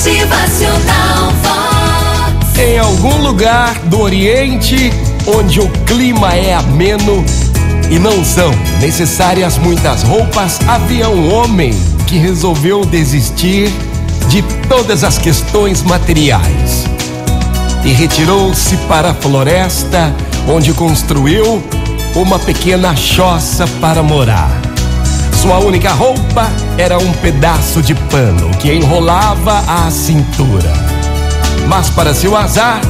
Motivacional Vox. Em algum lugar do Oriente, onde o clima é ameno e não são necessárias muitas roupas, havia um homem que resolveu desistir de todas as questões materiais e retirou-se para a floresta, onde construiu uma pequena choça para morar. Sua única roupa era um pedaço de pano que enrolava a cintura. Mas, para seu azar,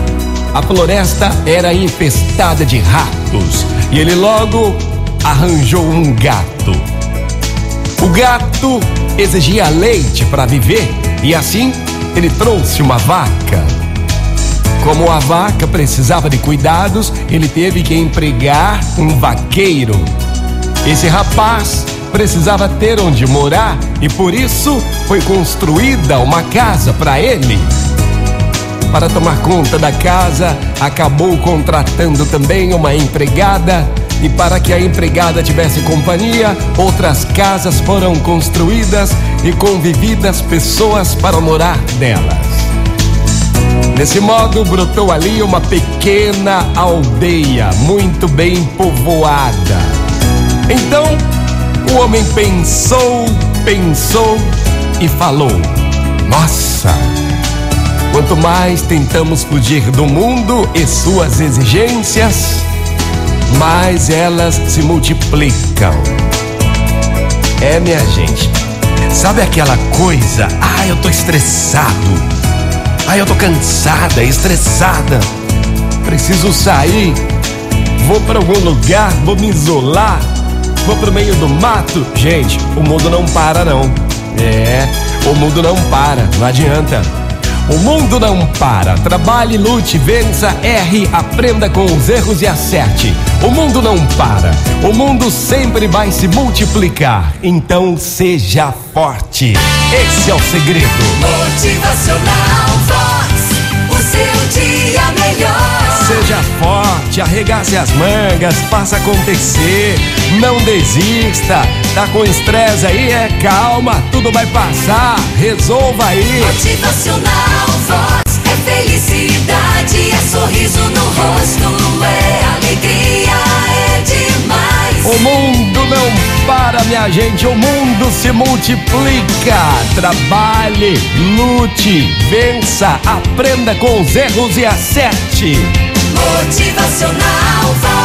a floresta era infestada de ratos e ele logo arranjou um gato. O gato exigia leite para viver e assim ele trouxe uma vaca. Como a vaca precisava de cuidados, ele teve que empregar um vaqueiro. Esse rapaz precisava ter onde morar e por isso foi construída uma casa para ele. Para tomar conta da casa, acabou contratando também uma empregada. E para que a empregada tivesse companhia, outras casas foram construídas e convividas pessoas para morar nelas. Desse modo, brotou ali uma pequena aldeia, muito bem povoada. Então, o homem pensou, pensou e falou: Nossa! Quanto mais tentamos fugir do mundo e suas exigências, mais elas se multiplicam. É, minha gente, sabe aquela coisa? Ah, eu tô estressado. Ah, eu tô cansada, estressada. Preciso sair. Vou para algum lugar, vou me isolar. Vou pro meio do mato. Gente, o mundo não para não. É, o mundo não para, não adianta. O mundo não para. Trabalhe, lute, vença, erre, aprenda com os erros e acerte. O mundo não para. O mundo sempre vai se multiplicar. Então seja forte. Esse é o segredo. Motivacional Vox. O seu dia melhor. Forte, arregace as mangas, faça acontecer. Não desista. Tá com estresse aí? É calma, tudo vai passar. Resolva aí. Motivacional Vox. É felicidade, é sorriso no rosto, é alegria, é demais. O mundo não para, minha gente, o mundo se multiplica. Trabalhe, lute, vença, aprenda com os erros e acerte. Motivacional.